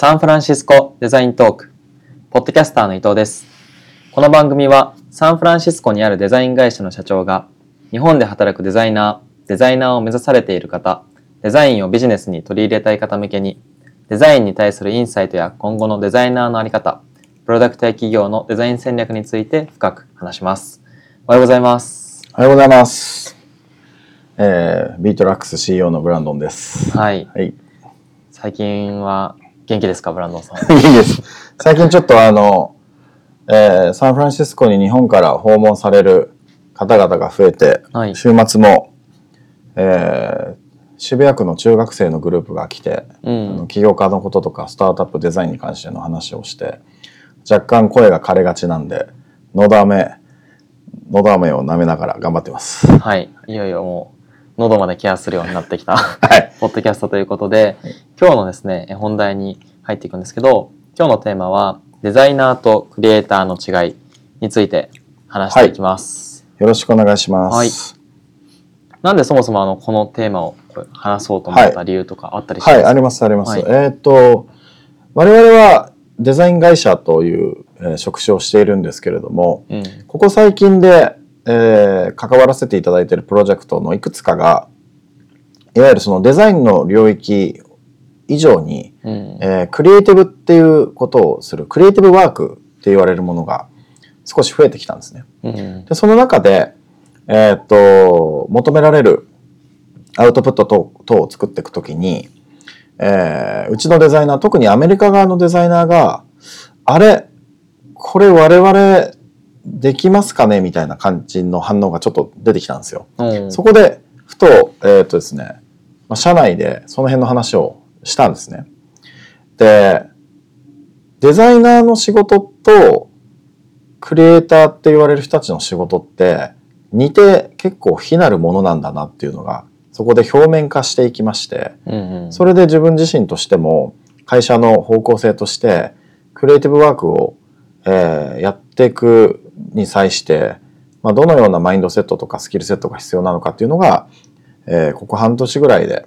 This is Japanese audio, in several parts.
サンフランシスコデザイントーク、ポッドキャスターの伊藤です。この番組はサンフランシスコにあるデザイン会社の社長が日本で働くデザイナー、デザイナーを目指されている方、デザインをビジネスに取り入れたい方向けにデザインに対するインサイトや今後のデザイナーのあり方、プロダクトや企業のデザイン戦略について深く話します。おはようございます。おはようございます。えー、 btrax CEO のブランドンです。はい。はい。い最近は元気ですか、ブランドンさん？いです。最近ちょっとあの、えーサンフランシスコに日本から訪問される方々が増えて、はい週末も、えー渋谷区の中学生のグループが来て、うん。起業家のこととかスタートアップデザインに関しての話をして、若干声が枯れがちなんで、のだめ、のだめを舐めながら頑張ってます。はい。いよいよもう、喉までケアするようになってきた、はい。ポッドキャストということで、今日のですね、本題に入っていくんですけど、今日のテーマは、デザイナーとクリエイターの違いについて話していきます。よろしくお願いします。はいなんでそもそもあの、このテーマを話そうと思った理由とかあったりします？はい、かあります、あります。はいえーっと、我々はデザイン会社という、えー職種をしているんですけれども、うん。ここ最近で、えー関わらせていただいているプロジェクトのいくつかが、いわゆるそのデザインの領域以上に、うん。えークリエイティブっていうことをする、クリエイティブワークって言われるものが少し増えてきたんですね。うん。で、その中で、えーっと、求められるアウトプット等等を作っていくときに、えーうちのデザイナー、特にアメリカ側のデザイナーが、あれ、これ我々できますかねみたいな感じの反応がちょっと出てきたんですよ。うんそこで、ふと、えーっとですね、まあ、社内でその辺の話をしたんですね。で、デザイナーの仕事と、クリエイターって言われる人たちの仕事って、似て結構非なるものなんだなっていうのが、そこで表面化していきまして、うんうん。それで自分自身としても、会社の方向性として、クリエイティブワークを、えーやっていくに際して、まあ、どのようなマインドセットとかスキルセットが必要なのかっていうのが、えーここ半年ぐらいで、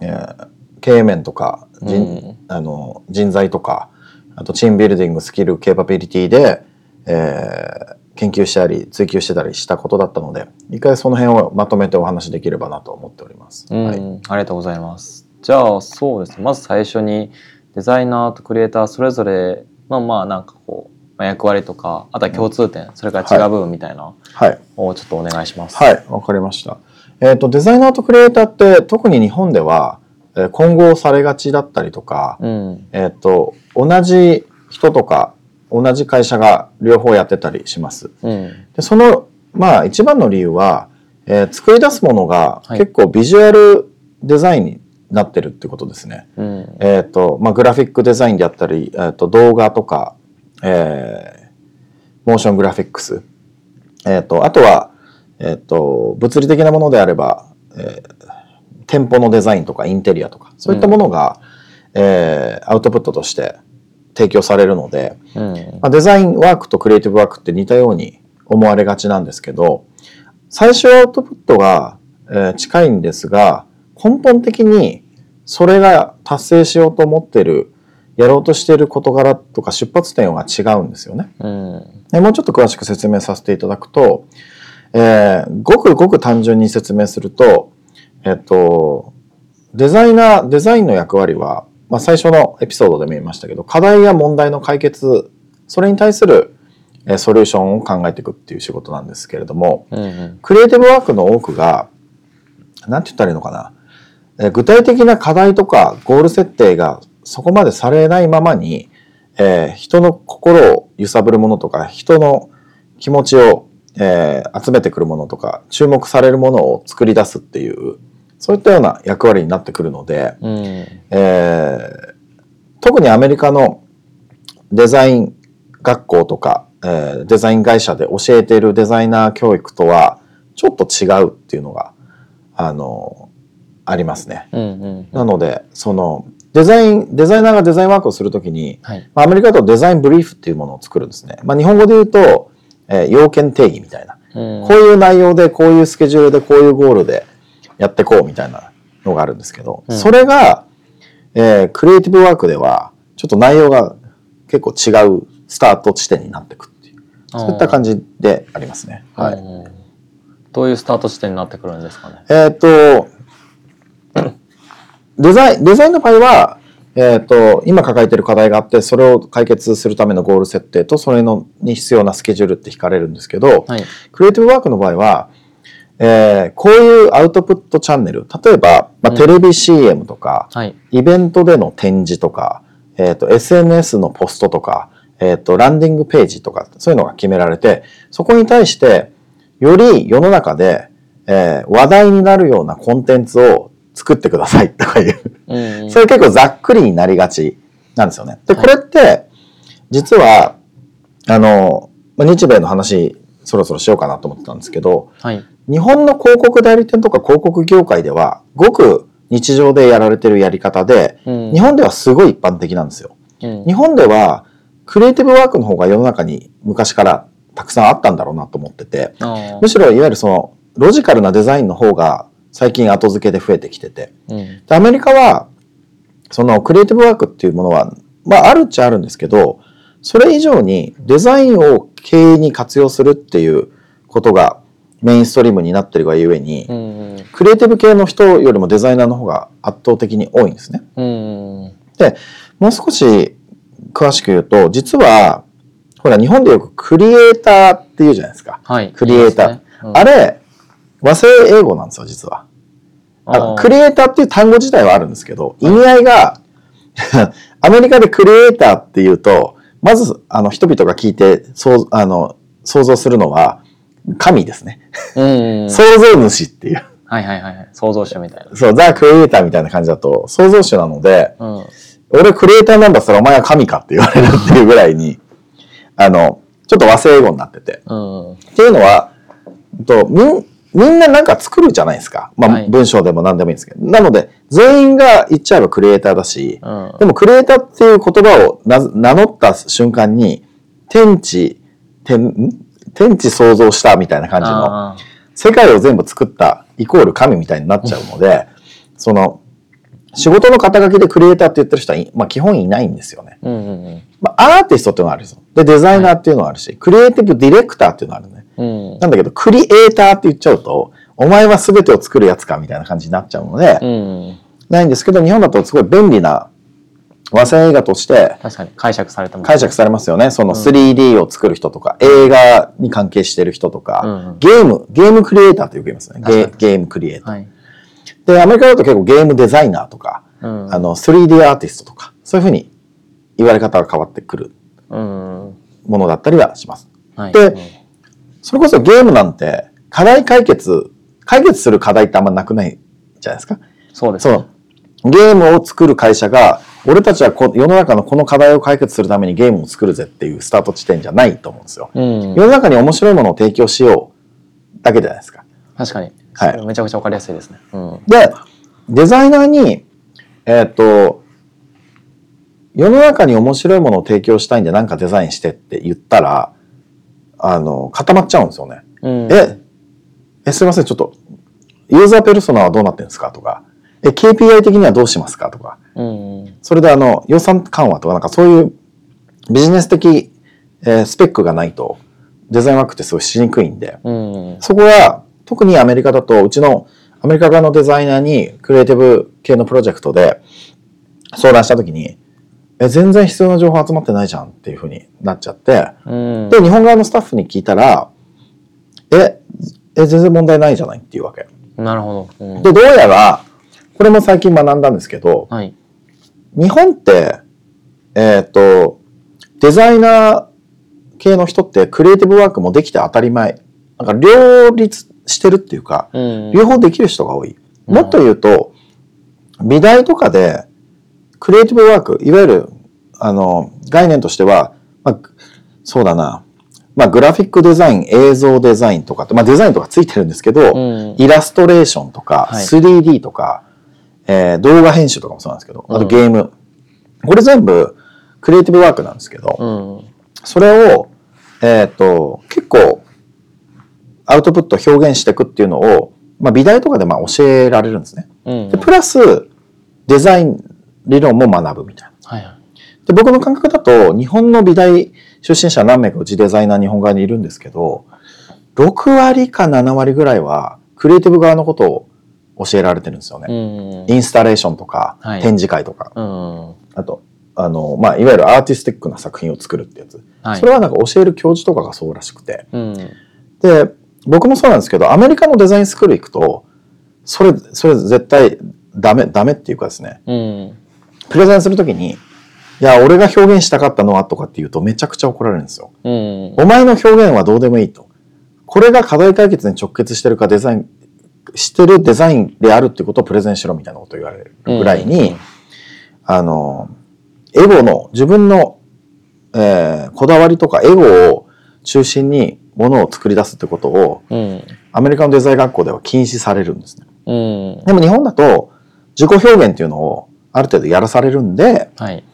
えー経営面とか人,、うんあの人材とか、あとチームビルディング、スキル、ケーパビリティで、えー研究したり、追求してたりしたことだったので、一回その辺をまとめてお話しできればなと思っております。うん、はい。ありがとうございます。じゃあ、そうですね。まず最初に、デザイナーとクリエイターそれぞれの、まあなんかこう、まあ、役割とか、あとは共通点、それから違う部分みたいなはい。をちょっとお願いします。はい、わかりました。えっ、と、デザイナーとクリエイターって、特に日本では、えー混合されがちだったりとか、うん。えっ、と、同じ人とか、同じ会社が両方やってたりします。うん。で、その、まあ、一番の理由は、えー作り出すものがはい結構ビジュアルデザインになってるってことですね。うん。えっ、と、まあ、グラフィックデザインであったり、えっ、と、動画とか、えーモーショングラフィックス。えっ、と、あとは、えっ、と、物理的なものであれば、えー店舗のデザインとかインテリアとか、そういったものが、えーアウトプットとして提供されるので、うん。まあ、デザインワークとクリエイティブワークって似たように思われがちなんですけど、最終アウトプットが、えー近いんですが、根本的にそれが達成しようと思ってる、やろうとしている事柄とか出発点は違うんですよね。うん。でもうちょっと詳しく説明させていただくと、えーごくごく単純に説明すると、えっと、デザイナー、デザインの役割は、まあ、最初のエピソードでも言いましたけど、課題や問題の解決、それに対するえーソリューションを考えていくっていう仕事なんですけれども、うん。うん。クリエイティブワークの多くが、なんて言ったらいいのかな。えー具体的な課題とかゴール設定がそこまでされないままに、えー人の心を揺さぶるものとか、人の気持ちを、えー集めてくるものとか、注目されるものを作り出すっていう、そういったような役割になってくるので、うん。えー特にアメリカのデザイン学校とか、えーデザイン会社で教えているデザイナー教育とはちょっと違うっていうのが、あの、ありますね。うん。うん。なので、その、デザイン、デザイナーがデザインワークをするときに、はい。まあアメリカだとデザインブリーフっていうものを作るんですね。まあ日本語で言うと、えー要件定義みたいな。うんこういう内容で、こういうスケジュールで、こういうゴールでやってこうみたいなのがあるんですけど、うんそれが、えークリエイティブワークでは、ちょっと内容が結構違うスタート地点になっていくっていうそういった感じでありますね。はい、うんどういうスタート地点になってくるんですかね。えっ、と、デザイン、デザインの場合は、えっ、と、今抱えている課題があって、それを解決するためのゴール設定と、それのに必要なスケジュールって引かれるんですけど、はい。クリエイティブワークの場合は、えーこういうアウトプットチャンネル、例えば、まあ、うんテレビ CM とか、はい。イベントでの展示とか、えっ、と、SNS のポストとか、えっ、と、ランディングページとか、そういうのが決められて、そこに対して、より世の中で、えー話題になるようなコンテンツを作ってくださいとかいう、うん。それ結構ざっくりになりがちなんですよね。で、はいこれって、実は、あの、まあ日米の話、そろそろしようかなと思ってたんですけど、はい。日本の広告代理店とか広告業界では、ごく日常でやられてるやり方で、うん日本ではすごい一般的なんですよ。うん日本では、クリエイティブワークの方が世の中に昔からたくさんあったんだろうなと思ってて、むしろいわゆるその、ロジカルなデザインの方が最近後付けで増えてきてて、うん。でアメリカは、そのクリエイティブワークっていうものは、まああるっちゃあるんですけど、それ以上にデザインを経営に活用するっていうことがメインストリームになってるがゆえに、うん。クリエイティブ系の人よりもデザイナーの方が圧倒的に多いんですね。うん。で、もう少し詳しく言うと、実は、ほら、日本でよくクリエイターって言うじゃないですか。はい。クリエイター。あれ、和製英語なんですよ、実は。クリエイターっていう単語自体はあるんですけど、意味合いが、アメリカでクリエイターっていうと、まず、あの、人々が聞いて、そう、あの、想像するのは、神ですね。うん。創造主っていう。はいはいはい。創造主みたいな。そう、ザ・クリエイターみたいな感じだと、創造主なので、うん。俺クリエイターなんだったらお前は神かって言われるっていうぐらいに、あの、ちょっと和製英語になってて。うん。っていうのは、とみんみんななんか作るじゃないですか。まあ、はい文章でも何でもいいんですけど。なので、全員が言っちゃえばクリエイターだし、うん。でもクリエイターっていう言葉をな名乗った瞬間に、天地、天、ん天地創造したみたいな感じの、あ世界を全部作ったイコール神みたいになっちゃうので、その、仕事の肩書きでクリエイターって言ってる人は、まあ基本いないんですよね。ーうんうんうん。まあアーティストっていうのがあるんですよ。で、デザイナーっていうのがあるし、クリエイティブディレクターっていうのがあるね。うん。なんだけど、クリエイターって言っちゃうと、お前は全てを作るやつかみたいな感じになっちゃうので、うん。ないんですけど、日本だとすごい便利な和製映画として確かに解釈されてます。解釈されますよね。その 3D を作る人とか、映画に関係してる人とか、うんうんゲーム、ゲームクリエイターってよく言いますね。ゲゲームクリエイター。はい。で、アメリカだと結構ゲームデザイナーとか、うん。あの、3D アーティストとか、そういうふうに言われ方が変わってくるうん。ものだったりはします。うんそれこそゲームなんて、課題解決、解決する課題ってあんまなくないじゃないですか。そうですね。そう。ゲームを作る会社が、俺たちはこ世の中のこの課題を解決するためにゲームを作るぜっていうスタート地点じゃないと思うんですよ。うん。世の中に面白いものを提供しようだけじゃないですか。確かに。はいめちゃくちゃわかりやすいですね。うん。で、デザイナーに、えーっと、世の中に面白いものを提供したいんで何かデザインしてって言ったら、あの、固まっちゃうんですよね。うん。え、え、すいません、ちょっと、ユーザーペルソナはどうなってるんですか？とか、え、KPI 的にはどうしますか？とか、うん。それであの、予算緩和とか、なんかそういうビジネス的、えースペックがないと、デザインワークってすごいしにくいんで、うん。そこは、特にアメリカだと、うちのアメリカ側のデザイナーに、クリエイティブ系のプロジェクトで相談したときに、え、全然必要な情報集まってないじゃんっていうふうになっちゃって、うん。で、日本側のスタッフに聞いたら、え、え、全然問題ないじゃないっていうわけ。なるほど。うんで、どうやら、これも最近学んだんですけど、はい。日本って、えっ、と、デザイナー系の人ってクリエイティブワークもできて当たり前。なんか両立してるっていうか、うん。両方できる人が多い。もっと言うと、美大とかで、クリエイティブワーク、いわゆる、あの、概念としては、まあ、そうだな、まあ、グラフィックデザイン、映像デザインとかって、まあ、デザインとかついてるんですけど、うん。イラストレーションとか、はい 3D とか、えー動画編集とかもそうなんですけど、あうんとゲーム。これ全部、クリエイティブワークなんですけど、うん。それを、えっ、と、結構、アウトプット表現していくっていうのを、まあ、美大とかでまあ教えられるんですね。うん。で、プラス、デザイン理論も学ぶみたいな。はいはい。で、僕の感覚だと、日本の美大出身者何名かうちデザイナー日本側にいるんですけど、6割か7割ぐらいは、クリエイティブ側のことを教えられてるんですよね。うん。インスタレーションとか、はい展示会とか、うん。あと、あの、まあ、いわゆるアーティスティックな作品を作るってやつ。はい。それはなんか教える教授とかがそうらしくて。うん。で、僕もそうなんですけど、アメリカのデザインスクール行くと、それ、それ絶対ダメ、ダメっていうかですね、うん。プレゼンするときに、いや、俺が表現したかったのはとかって言うとめちゃくちゃ怒られるんですよ。うん。お前の表現はどうでもいいと。これが課題解決に直結してるかデザイン、してるデザインであるってことをプレゼンしろみたいなことを言われるぐらいに、うんあの、エゴの、自分の、えーこだわりとかエゴを中心にものを作り出すってことを、うん。アメリカのデザイン学校では禁止されるんですね。うん。でも日本だと、自己表現っていうのをある程度やらされるんで、はい。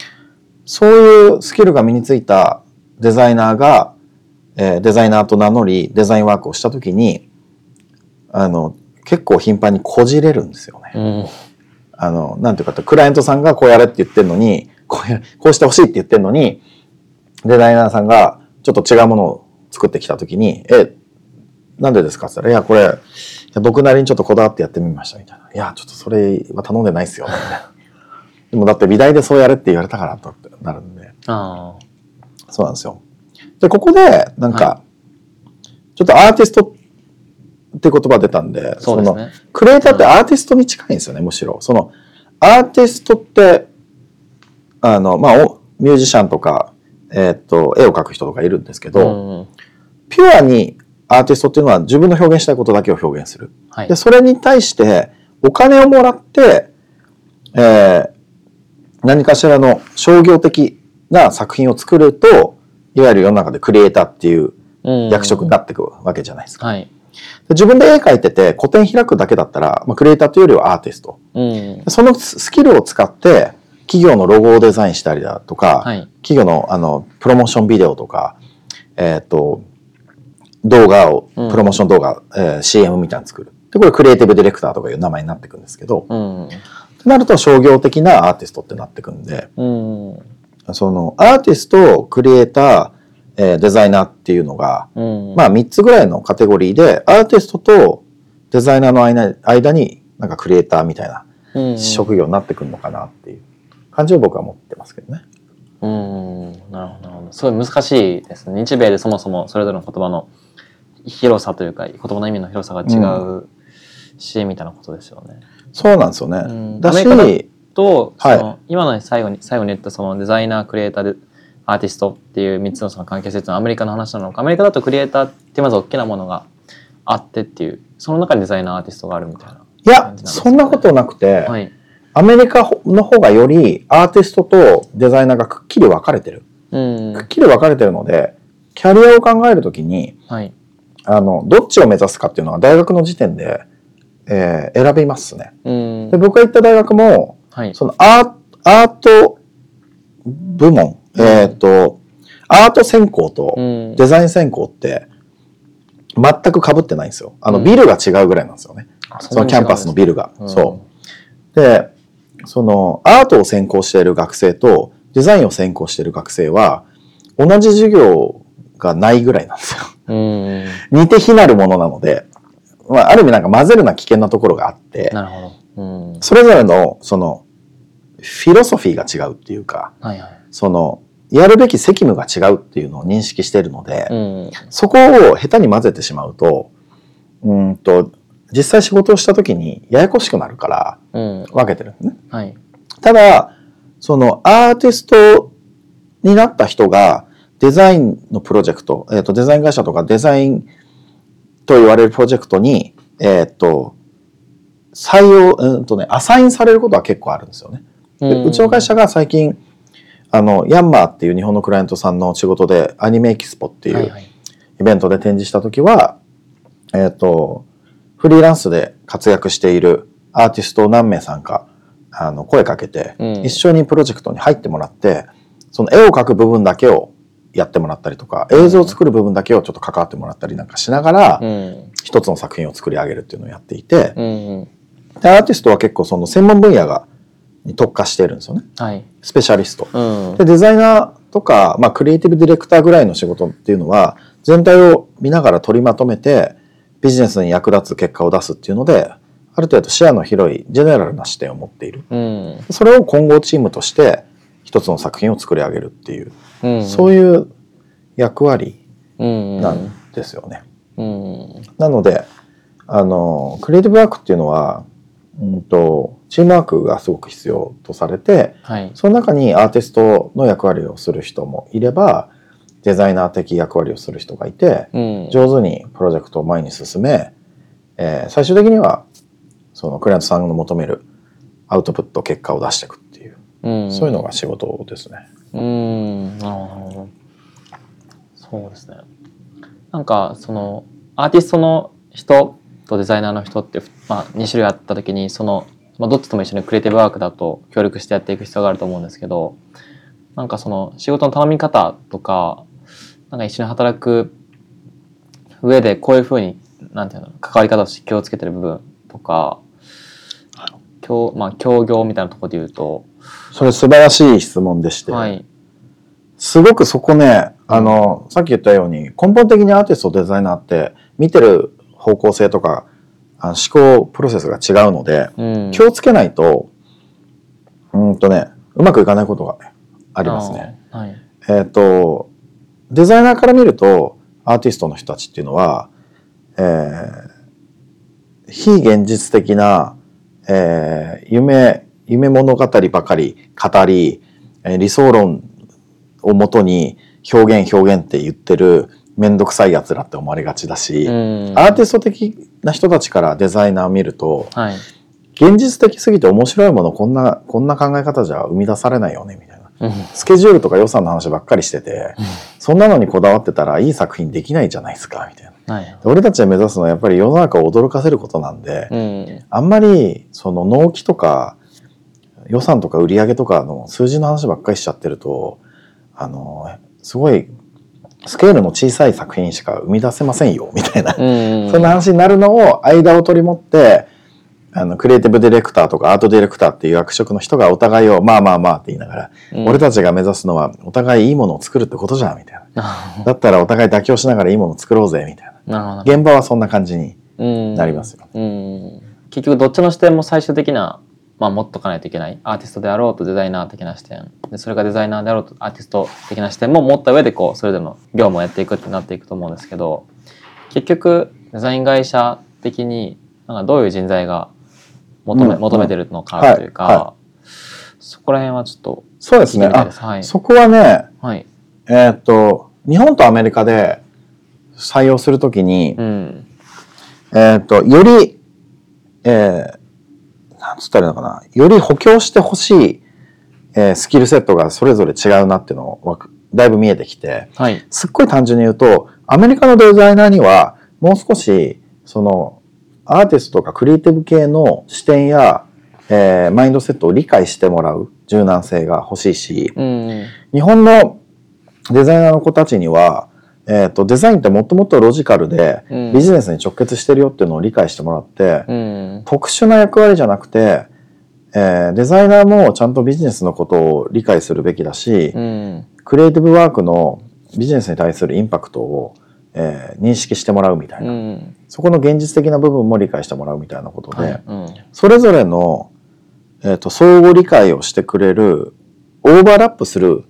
そういうスキルが身についたデザイナーが、えーデザイナーと名乗り、デザインワークをしたときに、あの、結構頻繁にこじれるんですよね。うん。あの、なんていうかと、クライアントさんがこうやれって言ってんのに、こうやこうしてほしいって言ってんのに、デザイナーさんがちょっと違うものを作ってきたときに、え、なんでですか？って言ったら、いや、これ、僕なりにちょっとこだわってやってみましたみたいな。いや、ちょっとそれは頼んでないっすよ。みたいな。でもだって美大でそうやれって言われたからとなるんで。あそうなんですよ。で、ここで、なんか、はちょっとアーティストって言葉出たんで、のそね。クリエイターってアーティストに近いんですよね、むしろ。その、アーティストって、あの、まあ、おミュージシャンとか、えーっと、絵を描く人とかいるんですけうど、ん。ピュアにアーティストっていうのは自分の表現したいことだけを表現する。はいで、。それに対してお金をもらって、えー何かしらの商業的な作品を作ると、いわゆる世の中でクリエイターっていううん役職になっていくわけじゃないですか。はい。で自分で絵描いてて個展開くだけだったら、まあ、クリエイターというよりはアーティスト。うん。そのスキルを使って企業のロゴをデザインしたりだとか、はい。企業のあのプロモーションビデオとか、えっ、と、動画を、うんプロモーション動画、えー CM みたいなの作る。で、これクリエイティブディレクターとかいう名前になっていくんですけど、うん。となると商業的なアーティストってなっていくんで、うん。そのアーティスト、クリエイター、えーデザイナーっていうのが、うん。まあ3つぐらいのカテゴリーで、アーティストとデザイナーの間間に、なんかクリエイターみたいなうん、職業になってくるのかなっていう感じを僕は持ってますけどね。うん。なるほど、なるほど。すごい難しいですね。日米でそもそもそれぞれの言葉の広さというか、言葉の意味の広さが違うし、みたいなことですよね。そうなんですよね。うんだし、アメリと、はいその今の最後に最後に言ったそのデザイナークリエイターでアーティストっていう3つのその関係性っていうのはアメリカの話なのかアメリカだとクリエイターってまず大きなものがあってっていうその中にデザイナーアーティストがあるみたいな。いやそんなことなくて、はい。アメリカの方がよりアーティストとデザイナーがくっきり分かれてる。うんくっ。きり分かれてるので、キャリアを考えるときに、はい。あの、どっちを目指すかっていうのは大学の時点で、えー選びますね。うんで、。僕が行った大学も、はい。そのアーアート部門、えっ、と、アート専攻とうん。デザイン専攻って全く被ってないんですよ。あの、うんビルが違うぐらいなんですよね。あそのキャンパスのビルが。うんそう。で、そのアートを専攻している学生とデザインを専攻している学生は同じ授業がないぐらいなんですよ。うん。似て非なるものなので、まあ、ある意味なんか混ぜるな危険なところがあって、なるほど。うん。それぞれのそのフィロソフィーが違うっていうか、はいはい。そのやるべき責務が違うっていうのを認識しているので、うん。そこを下手に混ぜてしまうと、うーんと、実際仕事をした時にややこしくなるからうん。分けてるんですね。はい。ただ、そのアーティストになった人がデザインのプロジェクト、えっ、と、デザイン会社とかデザインと言われるプロジェクトに、えっ、と、採用、うんとね、アサインされることは結構あるんですよね。でうちの会社が最近、あの、ヤンマーっていう日本のクライアントさんの仕事でアニメエキスポっていうはいはい。イベントで展示した時は、えっ、と、フリーランスで活躍しているアーティストを何名さんか、あの、声かけて、うん一緒にプロジェクトに入ってもらって、その絵を描く部分だけをやってもらったりとか、映像を作る部分だけをちょっと関わってもらったりなんかしながら、うん。一つの作品を作り上げるっていうのをやっていて、うん。でアーティストは結構その専門分野がに特化しているんですよね。はい。スペシャリスト。うん。で、デザイナーとか、まあ、クリエイティブディレクターぐらいの仕事っていうのは、全体を見ながら取りまとめて、ビジネスに役立つ結果を出すっていうので、ある程度視野の広いジェネラルな視点を持っている。うん。それを混合チームとして一つの作品を作り上げるっていう、うん。そういう役割うん。なんですよね。うん。なので、あの、クリエイティブワークっていうのは、うんと、チームワークがすごく必要とされて、はい。その中にアーティストの役割をする人もいれば、デザイナー的役割をする人がいて、うん。上手にプロジェクトを前に進め、えー最終的には、そのクライアントさんの求めるアウトプット、結果を出していくっていう、うん。そういうのが仕事ですね。うん。なるほど。そうですね。なんか、その、アーティストの人とデザイナーの人って、まあ、2種類あった時に、その、まあ、どっちとも一緒にクリエイティブワークだと協力してやっていく必要があると思うんですけど、なんかその仕事の頼み方とか、なんか一緒に働く上でこういうふうに、なんていうの、関わり方をして気をつけてる部分とか、協まあ、協業みたいなところで言うと、それ素晴らしい質問でして、はい。すごくそこね、あの、さっき言ったように、根本的にアーティスト、デザイナーって、見てる方向性とか、あの思考プロセスが違うので、うん。気をつけないと、うーんとね、うまくいかないことが、ね、ありますね。はい。えっ、と、デザイナーから見ると、アーティストの人たちっていうのは、えー非現実的な、えー夢、夢物語ばかり語り、えー理想論をもとに表現表現って言ってるめんどくさい奴らって思われがちだし、うん。アーティスト的な人たちからデザイナーを見ると、はい。現実的すぎて面白いものこんな、こんな考え方じゃ生み出されないよね、みたいな。うん。スケジュールとか予算の話ばっかりしてて、そんなのにこだわってたらいい作品できないじゃないですか、みたいな。はい。俺たちが目指すのはやっぱり世の中を驚かせることなんで、うん。あんまりその納期とか予算とか売り上げとかの数字の話ばっかりしちゃってると、あの、すごいスケールの小さい作品しか生み出せませんよ、みたいな。うん。そんな話になるのを間を取り持って、あの、クリエイティブディレクターとかアートディレクターっていう役職の人がお互いをまあまあまあって言いながら、うん俺たちが目指すのはお互いいいものを作るってことじゃん、みたいな。なだったらお互い妥協しながらいいものを作ろうぜ、みたいな。現場はそんな感じにうんなりますよ。うん。結局どっちの視点も最終的な、まあ持っとかないといけない。アーティストであろうとデザイナー的な視点。で、それがデザイナーであろうとアーティスト的な視点も持った上でこう、それぞれの業務をやっていくってなっていくと思うんですけど、結局デザイン会社的になんかどういう人材が求め,、うん求めてるのかというか、はいはそこら辺はちょっとそうですね。はい。そこはね、はい。えーっと、日本とアメリカで採用するときに、うん。えーっと、より、えー、なんつったらいいのかな、より補強してほしい、えースキルセットがそれぞれ違うなっていうのをだいぶ見えてきて、はい。すっごい単純に言うと、アメリカのデザイナーには、もう少し、その、アーティストとかクリエイティブ系の視点や、えーマインドセットを理解してもらう柔軟性が欲しいし、うん。日本のデザイナーの子たちには、えっ、と、デザインってもっともっとロジカルで、うんビジネスに直結してるよっていうのを理解してもらって、うん。特殊な役割じゃなくて、えーデザイナーもちゃんとビジネスのことを理解するべきだし、うん。クリエイティブワークのビジネスに対するインパクトを、えー認識してもらうみたいな、うん。そこの現実的な部分も理解してもらうみたいなことで。それぞれの、えー、と相互理解をしてくれるオーバーラップする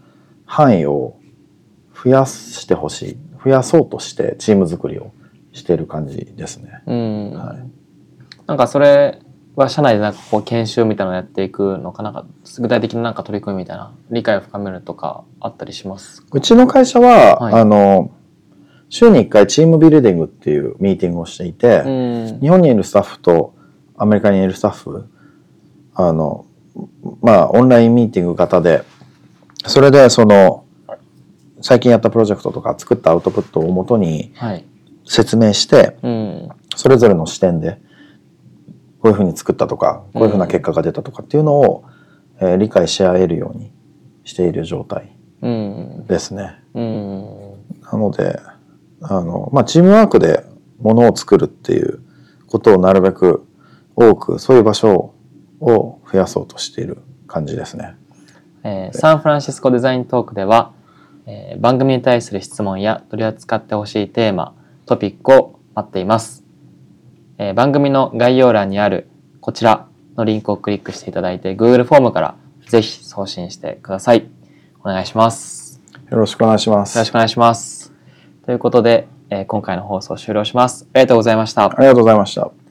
範囲を増やしてほしい。増やそうとしてチーム作りをしている感じですね。うん。はい。なんかそれは社内でなんかこう研修みたいなのをやっていくのかなんか具体的ななんか取り組みみたいな理解を深めるとかあったりしますか？うちの会社は、はい。あの週に1回チームビルディングっていうミーティングをしていて、うん。日本にいるスタッフとアメリカにいるスタッフあのまあオンラインミーティング型でそれでその最近やったプロジェクトとか作ったアウトプットをもとにはい。説明してうん。それぞれの視点でこういうふうに作ったとかこういうふうな結果が出たとかっていうのを、えー理解し合えるようにしている状態うん。ですね。うん。なのであの、まあ、チームワークでものを作るっていうことをなるべく多くそういう場所を増やそうとしている感じですね。えーサンフランシスコデザイントークでは、えー番組に対する質問や取り扱ってほしいテーマ、トピックを待っています。えー番組の概要欄にあるこちらのリンクをクリックしていただいて Google フォームからぜひ送信してください。お願いします。よろしくお願いします。よろしくお願いします。ということで、えー今回の放送を終了します。ありがとうございました。ありがとうございました。